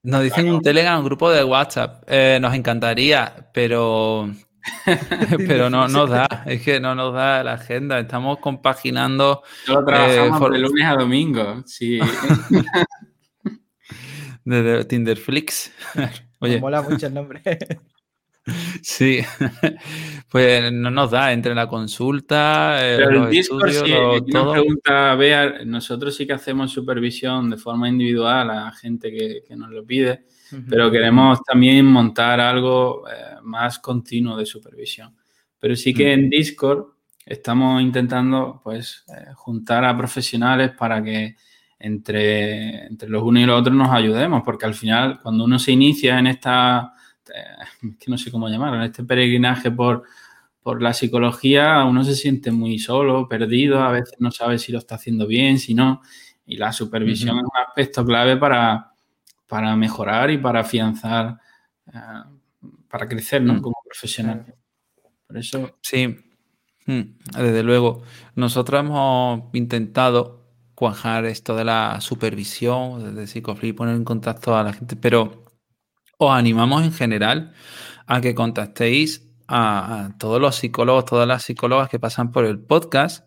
Nos dicen un Telegram, un grupo de WhatsApp. Eh, nos encantaría, pero pero no nos da, es que no nos da la agenda. Estamos compaginando. Solo trabajamos eh, de lunes a domingo, sí. de Tinderflix. Oye. Me mola mucho el nombre. Sí, pues no nos da entre la consulta, eh, Pero el Discord, sí, todo. pregunta Bea, nosotros sí que hacemos supervisión de forma individual a gente que, que nos lo pide pero queremos también montar algo eh, más continuo de supervisión. Pero sí que en Discord estamos intentando pues eh, juntar a profesionales para que entre, entre los unos y los otros nos ayudemos, porque al final cuando uno se inicia en esta, eh, que no sé cómo llamarlo, en este peregrinaje por, por la psicología, uno se siente muy solo, perdido, a veces no sabe si lo está haciendo bien, si no, y la supervisión es un aspecto clave para, para mejorar y para afianzar, eh, para crecer ¿no? Mm. como profesional. Por eso. Sí, mm, desde luego. Nosotros hemos intentado cuajar esto de la supervisión, desde Psicofree, poner en contacto a la gente, pero os animamos en general a que contactéis a, todos los psicólogos, todas las psicólogas que pasan por el podcast.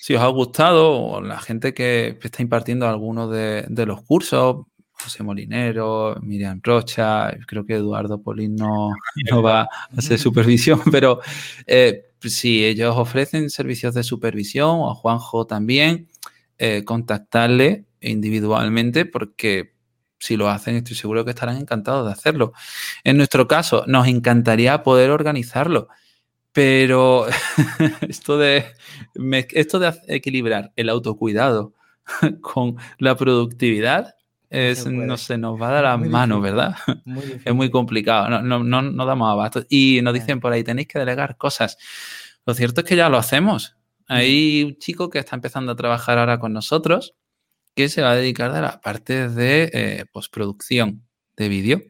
Si os ha gustado, o la gente que está impartiendo algunos de, de los cursos, José Molinero, Miriam Rocha, creo que Eduardo Polín no, va a hacer supervisión, pero eh, si ellos ofrecen servicios de supervisión o a Juanjo también, eh, contactarle individualmente porque si lo hacen estoy seguro que estarán encantados de hacerlo. En nuestro caso, nos encantaría poder organizarlo, pero esto de, esto de equilibrar el autocuidado con la productividad es, no se nos va a dar la mano, ¿verdad? es muy complicado, no, no, no, no, damos abasto. Y nos dicen por ahí, tenéis que delegar cosas. Lo cierto es que ya lo hacemos. Hay un chico que está empezando a trabajar ahora con nosotros que se va a dedicar a la parte de eh, postproducción de vídeo.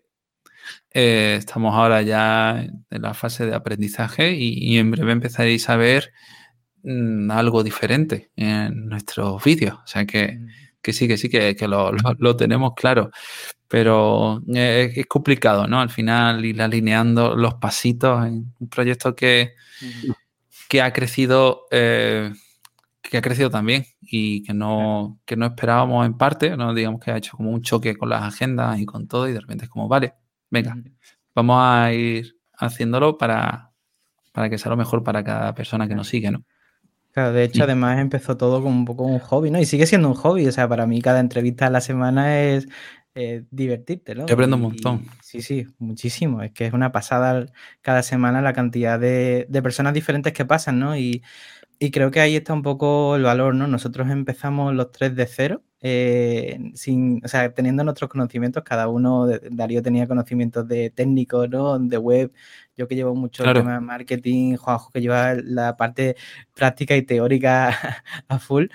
Eh, estamos ahora ya en la fase de aprendizaje y, en breve empezaréis a ver mm, algo diferente en nuestros vídeos. O sea que que sí, que sí, que, lo, tenemos claro. Pero eh, es, complicado, ¿no? Al final ir alineando los pasitos en un proyecto que, que ha crecido. Eh, que ha crecido también y que no, que no esperábamos en parte, ¿no? digamos que ha hecho como un choque con las agendas y con todo y de repente es como, vale, venga, vamos a ir haciéndolo para, para que sea lo mejor para cada persona que nos sigue, ¿no? Claro, de hecho, además empezó todo como un poco un hobby, ¿no? Y sigue siendo un hobby. O sea, para mí cada entrevista a la semana es eh, divertirte, ¿no? Yo aprendo un montón. sí, sí, muchísimo. Es que es una pasada cada semana la cantidad de, personas diferentes que pasan, ¿no? Y, Y creo que ahí está un poco el valor, ¿no? Nosotros empezamos los tres de cero, eh, sin, o sea, teniendo nuestros conocimientos, cada uno, Darío tenía conocimientos de técnico, ¿no? De web, yo que llevo mucho el tema de marketing, Juanjo que lleva la parte práctica y teórica a full,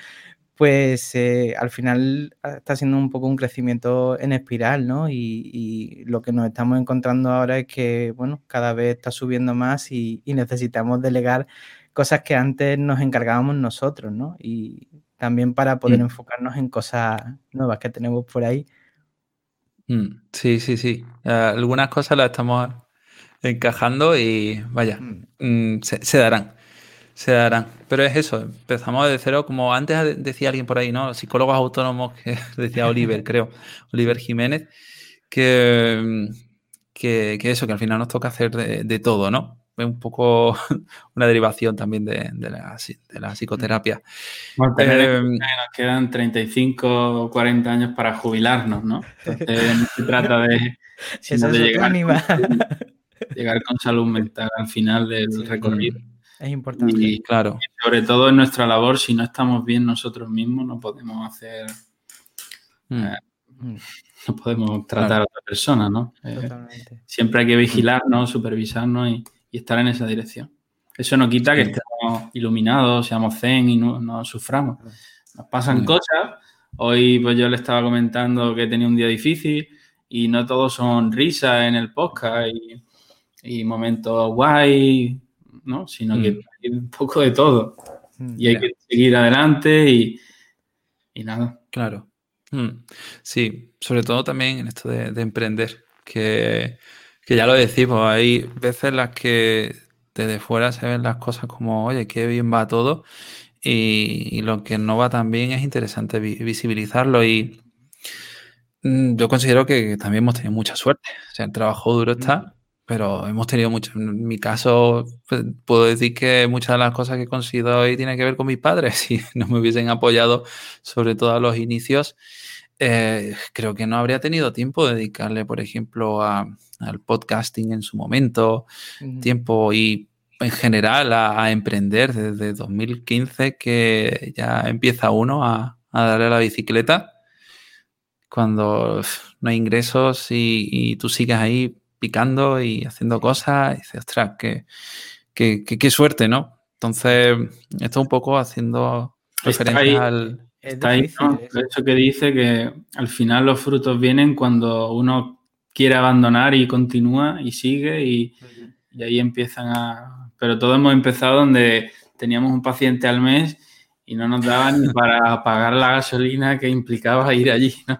pues eh, al final está siendo un poco un crecimiento en espiral, ¿no? Y, lo que nos estamos encontrando ahora es que, bueno, cada vez está subiendo más y, necesitamos delegar cosas que antes nos encargábamos nosotros, ¿no? Y también para poder mm. enfocarnos en cosas nuevas que tenemos por ahí. Mm, sí, sí, sí. algunas cosas las estamos encajando y vaya, mm. se darán se darán. Pero es eso, empezamos de cero, como antes decía alguien por ahí, ¿no? Psicólogos autónomos, que decía Oliver, creo, Oliver Jiménez, que, que, eso, que al final nos toca hacer de, todo, ¿no? Es un poco una derivación también de, la, de la, psicoterapia. Bueno, eh, nos quedan 35 o 40 años para jubilarnos, ¿no? Entonces no se trata de, llegar, llegar con salud mental al final del recorrido. Es importante. Y, claro. sobre todo en nuestra labor, si no estamos bien nosotros mismos, no podemos hacer. Mm. Eh, mm. no podemos tratar a otra persona, ¿no? Eh, siempre hay que vigilarnos, supervisarnos y, estar en esa dirección. Eso no quita que estemos iluminados, seamos zen y no, suframos. Nos pasan cosas. Hoy pues yo le estaba comentando que tenía un día difícil y no todos son risas en el podcast y, y momentos guay, ¿no? Sino que mm. hay un poco de todo. Mm, y hay que seguir adelante y, nada. Claro. Mm. Sí, sobre todo también en esto de, emprender, que, ya lo decimos, hay veces las que desde fuera se ven las cosas como, oye, qué bien va todo, y, lo que no va tan bien es interesante visibilizarlo y yo considero que también hemos tenido mucha suerte, o sea, el trabajo duro está, pero hemos tenido mucho. En mi caso, pues, puedo decir que muchas de las cosas que he conseguido hoy tienen que ver con mis padres. Si no me hubiesen apoyado, sobre todo a los inicios, eh, creo que no habría tenido tiempo de dedicarle, por ejemplo, al podcasting en su momento, tiempo y en general a, emprender desde 2015 que ya empieza uno a, darle a la bicicleta cuando no hay ingresos y, y tú sigues ahí picando y haciendo cosas y dices, ostras, qué, qué, suerte, ¿no? Entonces, esto un poco haciendo referencia al... Está ahí, ¿no? Eso que dice que al final los frutos vienen cuando uno quiere abandonar y continúa y sigue y, ahí empiezan a... Pero todos hemos empezado donde teníamos un paciente al mes y no nos daban ni para pagar la gasolina que implicaba ir allí, ¿no?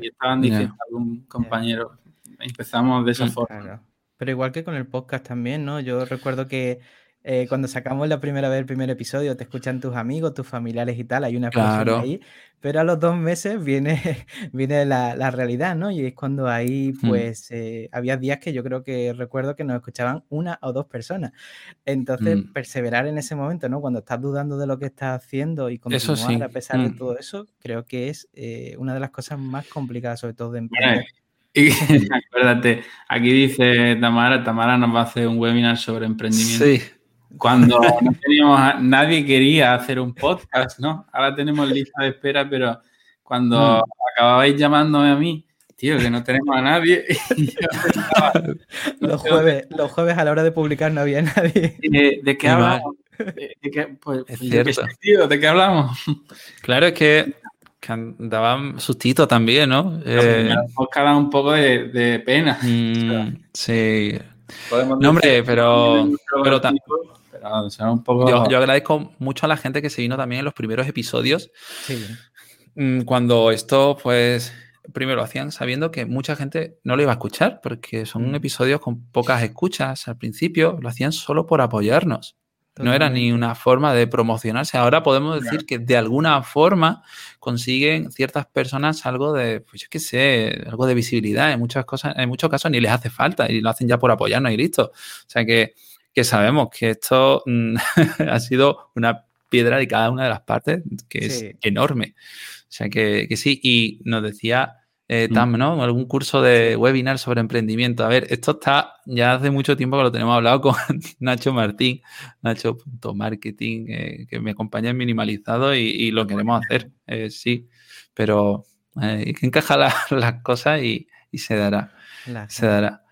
y estaban diciendo algún compañero, empezamos de esa forma. Pero igual que con el podcast también, ¿no? Yo recuerdo que eh, cuando sacamos la primera vez el primer episodio, te escuchan tus amigos, tus familiares y tal, hay una explosión ahí, pero a los dos meses viene, viene la, realidad, ¿no? Y es cuando ahí, hmm. pues, eh, había días que yo creo que recuerdo que nos escuchaban una o dos personas. Entonces, hmm. perseverar en ese momento, ¿no? Cuando estás dudando de lo que estás haciendo y continuar a pesar de hmm. todo eso, creo que es eh, una de las cosas más complicadas, sobre todo de emprender. Y acuérdate, aquí dice Tamara, Tamara nos va a hacer un webinar sobre emprendimiento. Sí. Cuando no teníamos, nadie quería hacer un podcast, ¿no? Ahora tenemos lista de espera, pero cuando mm. acababais llamándome a mí, tío, que no tenemos a nadie. los, jueves, los jueves a la hora de publicar no había nadie. ¿De, qué hablamos? ¿De, qué, pues, es cierto. Tío, ¿De qué hablamos? Claro, es que que daban sustito también, ¿no? Eh, da un poco de, pena. Mm, sí. No, hombre, pero, pero, yo, agradezco mucho a la gente que se vino también en los primeros episodios. Sí. Mm, cuando esto, pues, primero lo hacían sabiendo que mucha gente no lo iba a escuchar, porque son mm. episodios con pocas escuchas al principio, lo hacían solo por apoyarnos. No era ni una forma de promocionarse. Ahora podemos decir que de alguna forma consiguen ciertas personas algo de, pues yo qué sé, algo de visibilidad. En muchas cosas, en muchos casos ni les hace falta y lo hacen ya por apoyarnos y listo. O sea que, sabemos que esto mm, ha sido una piedra de cada una de las partes que es enorme. O sea que, que, sí. Y nos decía eh, mm. TAM, ¿no? Algún curso de webinar sobre emprendimiento. A ver, esto está ya hace mucho tiempo que lo tenemos hablado con Nacho Martín, Nacho.marketing, eh, que me acompaña en Minimalizado y, lo queremos hacer, eh, sí, pero hay que encajar las cosas y, se dará. Se dará.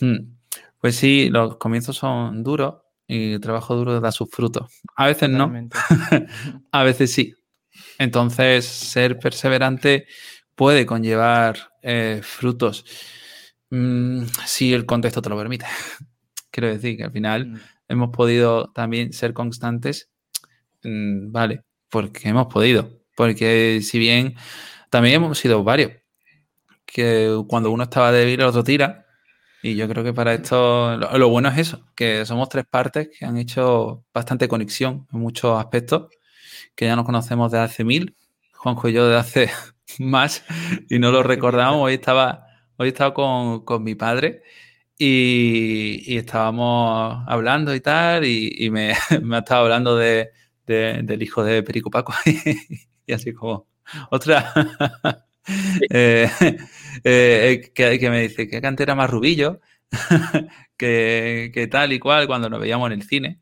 Hmm. Pues sí, los comienzos son duros y el trabajo duro da sus frutos. A veces no, a veces sí. Entonces, ser perseverante puede conllevar eh, frutos mm, si el contexto te lo permite. Quiero decir que al final mm. hemos podido también ser constantes, mm, vale, porque hemos podido. Porque si bien también hemos sido varios, que cuando uno estaba débil el otro tira, y yo creo que para esto lo, bueno es eso, que somos tres partes que han hecho bastante conexión en muchos aspectos, que ya nos conocemos desde hace mil, Juanjo y yo de hace más, y no lo recordamos. Hoy estaba, hoy estaba con, mi padre y, estábamos hablando y tal, y, me, me estaba hablando de, del hijo de Perico Paco, y así como, otra. Eh, eh, que, me dice que cantera más rubillo, que, tal y cual cuando nos veíamos en el cine.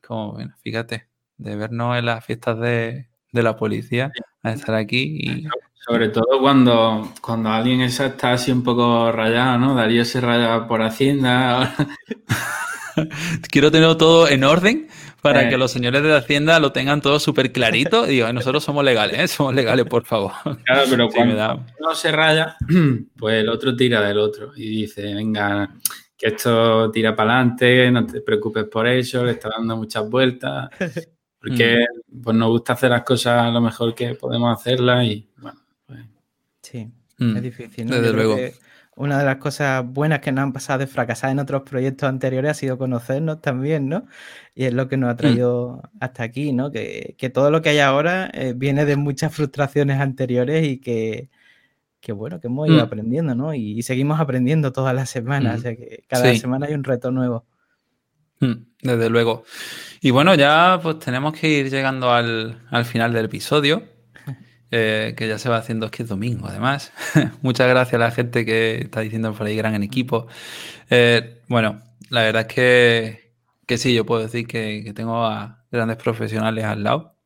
Como, bueno, fíjate, de vernos en las fiestas de, la policía a estar aquí y... Sobre todo cuando, cuando alguien está así un poco rayado, ¿no? Darío se raya por Hacienda. Quiero tener todo en orden para que los señores de Hacienda lo tengan todo súper clarito. Y digo, nosotros somos legales, ¿eh? Somos legales, por favor. Claro, pero cuando uno se raya, pues el otro tira del otro y dice, venga, que esto tira para adelante, no te preocupes por eso, le está dando muchas vueltas. Porque mm. pues nos gusta hacer las cosas a lo mejor que podemos hacerlas y bueno, pues... Sí, mm. es difícil. ¿no? Desde luego una de las cosas buenas que nos han pasado de fracasar en otros proyectos anteriores ha sido conocernos también, ¿no? Y es lo que nos ha mm. traído hasta aquí, ¿no? Que, todo lo que hay ahora eh, viene de muchas frustraciones anteriores y que, bueno, que hemos ido mm. aprendiendo, ¿no? Y, seguimos aprendiendo todas las semanas, o sea que cada semana hay un reto nuevo. Mm, desde luego. Y bueno, ya pues tenemos que ir llegando al, al final del episodio. Eh, que ya se va haciendo, es que es domingo además. Muchas gracias a la gente que está diciendo por ahí gran en equipo. Eh, bueno, la verdad es que, que, sí, yo puedo decir que, tengo a grandes profesionales al lado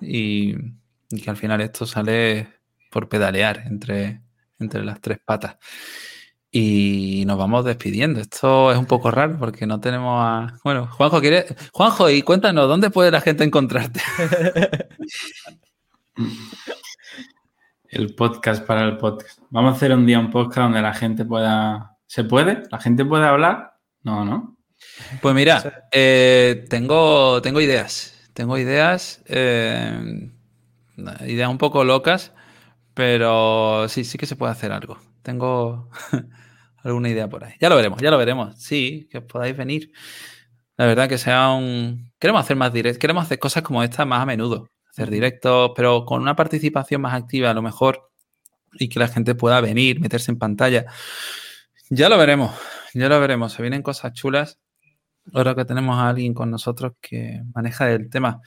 y, que al final esto sale por pedalear entre, entre las tres patas. Y nos vamos despidiendo. Esto es un poco raro porque no tenemos a. Bueno, Juanjo, ¿quiere... Juanjo, y cuéntanos, ¿dónde puede la gente encontrarte? El podcast para el podcast. Vamos a hacer un día un podcast donde la gente pueda. ¿Se puede? ¿La gente puede hablar? No, ¿no? Pues mira, eh, tengo, tengo ideas. Tengo ideas. Eh, ideas un poco locas. Pero sí, sí que se puede hacer algo. Tengo alguna idea por ahí. Ya lo veremos, ya lo veremos. Sí, que podáis venir. La verdad que sea un. Queremos hacer más directo. Queremos hacer cosas como esta más a menudo hacer directos, pero con una participación más activa a lo mejor y que la gente pueda venir, meterse en pantalla. Ya lo veremos, ya lo veremos. Se vienen cosas chulas. Ahora que tenemos a alguien con nosotros que maneja el tema.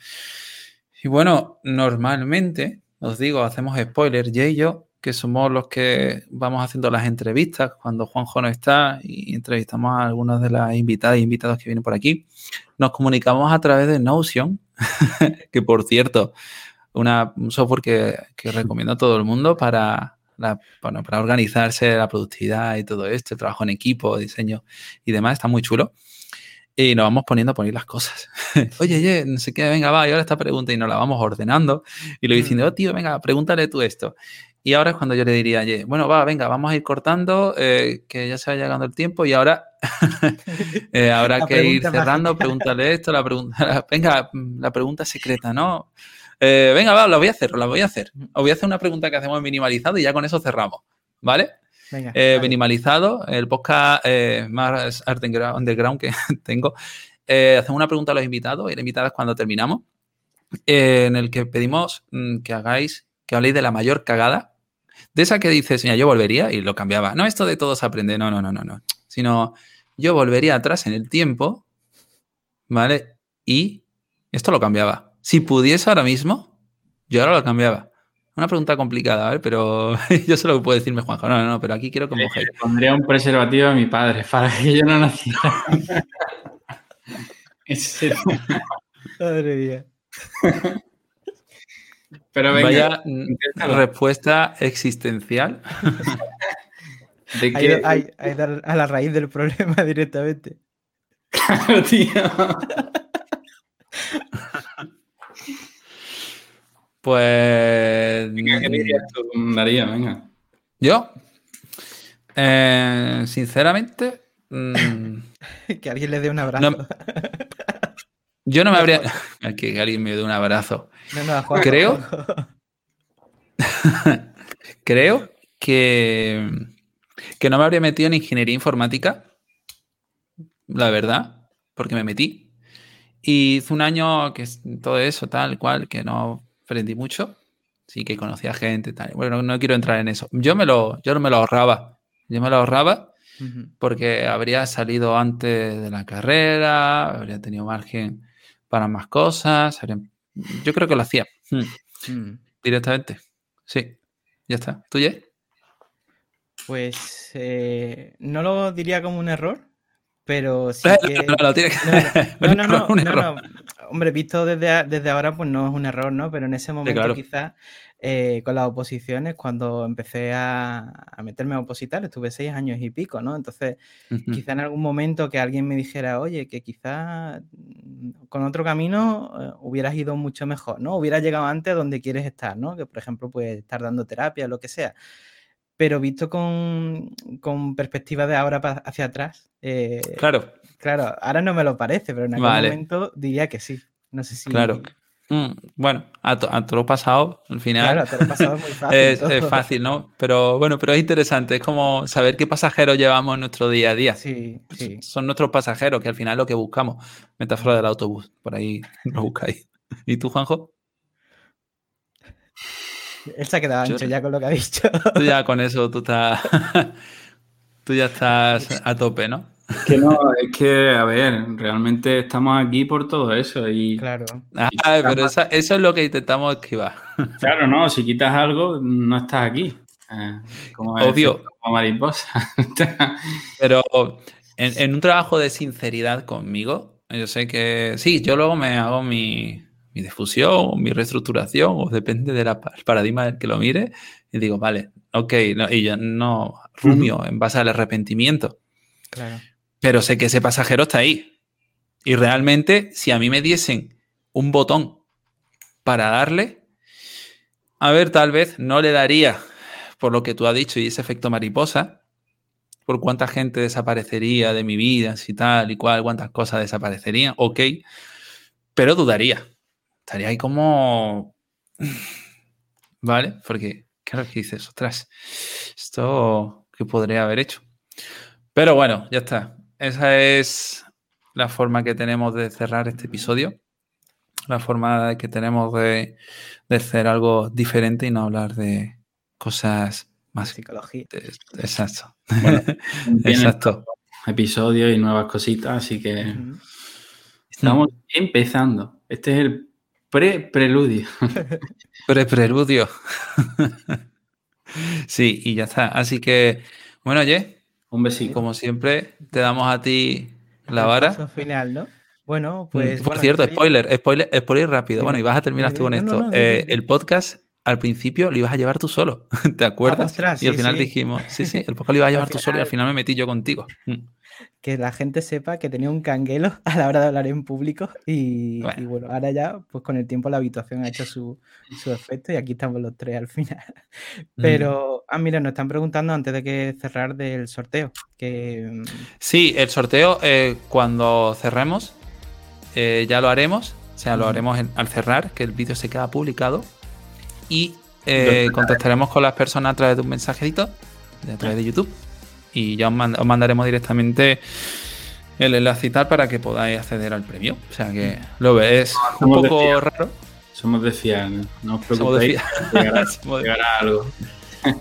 Y bueno, normalmente, os digo, hacemos spoilers, Jay y yo, que somos los que vamos haciendo las entrevistas cuando Juanjo no está y entrevistamos a algunas de las invitadas e invitados que vienen por aquí. Nos comunicamos a través de Notion, que por cierto, una, un software que, recomiendo a todo el mundo para, bueno, para organizarse la productividad y todo esto, el trabajo en equipo, diseño y demás, está muy chulo. Y nos vamos poniendo a poner las cosas. oye, oye, no sé qué, venga, va, y ahora esta pregunta y nos la vamos ordenando. Y lo diciendo, mm. oh, tío, venga, pregúntale tú esto. Y ahora es cuando yo le diría, oye, bueno, va, venga, vamos a ir cortando, eh, que ya se va llegando el tiempo y ahora eh, habrá que ir cerrando, pregúntale esto, la pregunta, venga, la pregunta secreta, ¿no? Eh, venga, va, la voy a hacer, la voy a hacer. Os voy a hacer una pregunta que hacemos minimalizado y ya con eso cerramos, ¿vale? Venga, Minimalizado, el podcast más art underground que tengo. hacemos una pregunta a los invitados y las invitadas cuando terminamos, en el que pedimos mm, que hagáis, que habléis de la mayor cagada de esa que dices, mira, yo volvería y lo cambiaba. No esto de todos aprende, no, no, no, no, no. Sino yo volvería atrás en el tiempo, ¿vale? Y esto lo cambiaba. Si pudiese ahora mismo, yo ahora lo cambiaba. Una pregunta complicada, a ver, pero yo solo puedo decirme Juanjo. No, no, no, pero aquí quiero que mojéis. Pondría un preservativo a mi padre para que yo no naciera. Madre mía. Pero venga, Vaya respuesta existencial. ¿De que... hay, a la raíz del problema directamente. Claro, tío. Pues. Venga, ¿qué dirías tú, María? Venga. Yo, eh, sinceramente. Mm, que alguien le dé un abrazo. yo no me habría. que alguien me dé un abrazo. No, no, Juan, Creo. Creo que. Que no me habría metido en ingeniería informática. La verdad. Porque me metí. Y hice un año que todo eso, tal cual, que no aprendí mucho. Sí que conocía gente, tal. Bueno, no, quiero entrar en eso. Yo me lo, yo me lo ahorraba. Yo me lo ahorraba porque habría salido antes de la carrera, habría tenido margen para más cosas. Yo creo que lo hacía. Hmm. Mm. Directamente. Sí. Ya está. ¿Tú, ya? Pues eh, no lo diría como un error, pero sí que... No, no, no, no, Hombre, visto desde, desde ahora, pues no es un error, ¿no? Pero en ese momento quizás eh, con las oposiciones, cuando empecé a, meterme a opositar, estuve seis años y pico, ¿no? Entonces, quizá en algún momento que alguien me dijera, oye, que quizás mm, con otro camino eh, hubieras ido mucho mejor, ¿no? Hubieras llegado antes a donde quieres estar, ¿no? Que por ejemplo, puedes estar dando terapia, lo que sea pero visto con, perspectiva de ahora hacia atrás. Eh, claro. Claro, ahora no me lo parece, pero en algún momento diría que sí. No sé si. Claro. Mm, bueno, a, todo lo pasado, al final. Claro, a todo lo pasado es muy fácil. es, fácil, ¿no? Pero bueno, pero es interesante. Es como saber qué pasajeros llevamos en nuestro día a día. Sí, sí. Son nuestros pasajeros, que al final es lo que buscamos. Metáfora del autobús. Por ahí lo buscáis. ¿Y tú, Juanjo? Él se ha quedado ancho ya con lo que ha dicho. Tú ya con eso, tú estás. tú ya estás a tope, ¿no? Es que no, es que, a ver, realmente estamos aquí por todo eso. Y, claro. Ah, pero eso, es lo que intentamos esquivar. Claro, no, si quitas algo, no estás aquí. Eh, como Obvio. Como mariposa. pero en, en, un trabajo de sinceridad conmigo, yo sé que sí, yo luego me hago mi, mi difusión, mi reestructuración, o depende del paradigma del que lo mire, y digo, vale, ok, y yo no rumio en base al arrepentimiento. Claro. Pero sé que ese pasajero está ahí. Y realmente, si a mí me diesen un botón para darle, a ver, tal vez no le daría por lo que tú has dicho y ese efecto mariposa, por cuánta gente desaparecería de mi vida, si tal y cual, cuántas cosas desaparecerían, ok, pero dudaría estaría ahí como... ¿Vale? Porque, claro que dices, ostras, esto que podría haber hecho. Pero bueno, ya está. Esa es la forma que tenemos de cerrar este episodio. La forma que tenemos de, hacer algo diferente y no hablar de cosas más. Psicología. Exacto. Exacto. Episodios y nuevas cositas, así que estamos empezando. Este es el Pre-preludio. Pre-preludio. sí, y ya está. Así que, bueno, oye, un besito. Como siempre, te damos a ti la vara. final, ¿no? Bueno, pues. Por cierto, spoiler, spoiler, spoiler rápido. Bueno, y vas a terminar tú con esto. Eh, el podcast al principio lo ibas a llevar tú solo, ¿te acuerdas? y al final dijimos, sí, sí, el podcast lo ibas a llevar tú solo y al final me metí yo contigo. Mm que la gente sepa que tenía un canguelo a la hora de hablar en público y bueno, ahora ya, pues con el tiempo la habituación ha hecho su, efecto y aquí estamos los tres al final. Pero, ah, mira, nos están preguntando antes de que cerrar del sorteo. Que... Mm, sí, el sorteo eh, cuando cerremos eh, ya lo haremos, o sea, lo haremos al cerrar, que el vídeo se queda publicado y eh, contactaremos con las personas a través de un mensajito, a través de YouTube y ya os, mandaremos directamente el enlace y tal para que podáis acceder al premio. O sea que lo ves un poco raro. Somos de fiar, no, os preocupéis, llegará, algo.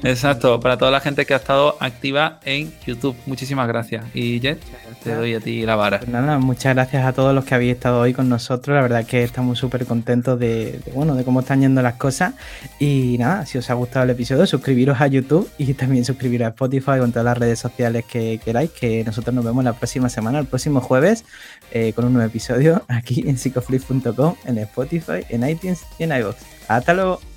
Exacto, para toda la gente que ha estado activa en YouTube. Muchísimas gracias. Y Jet, te doy a ti la vara. Pues nada, muchas gracias a todos los que habéis estado hoy con nosotros. La verdad que estamos súper contentos de, bueno, de cómo están yendo las cosas. Y nada, si os ha gustado el episodio, suscribiros a YouTube y también suscribiros a Spotify con todas las redes sociales que queráis. Que nosotros nos vemos la próxima semana, el próximo jueves, eh, con un nuevo episodio aquí en psicoflip.com, en Spotify, en iTunes y en iVoox. Hasta luego.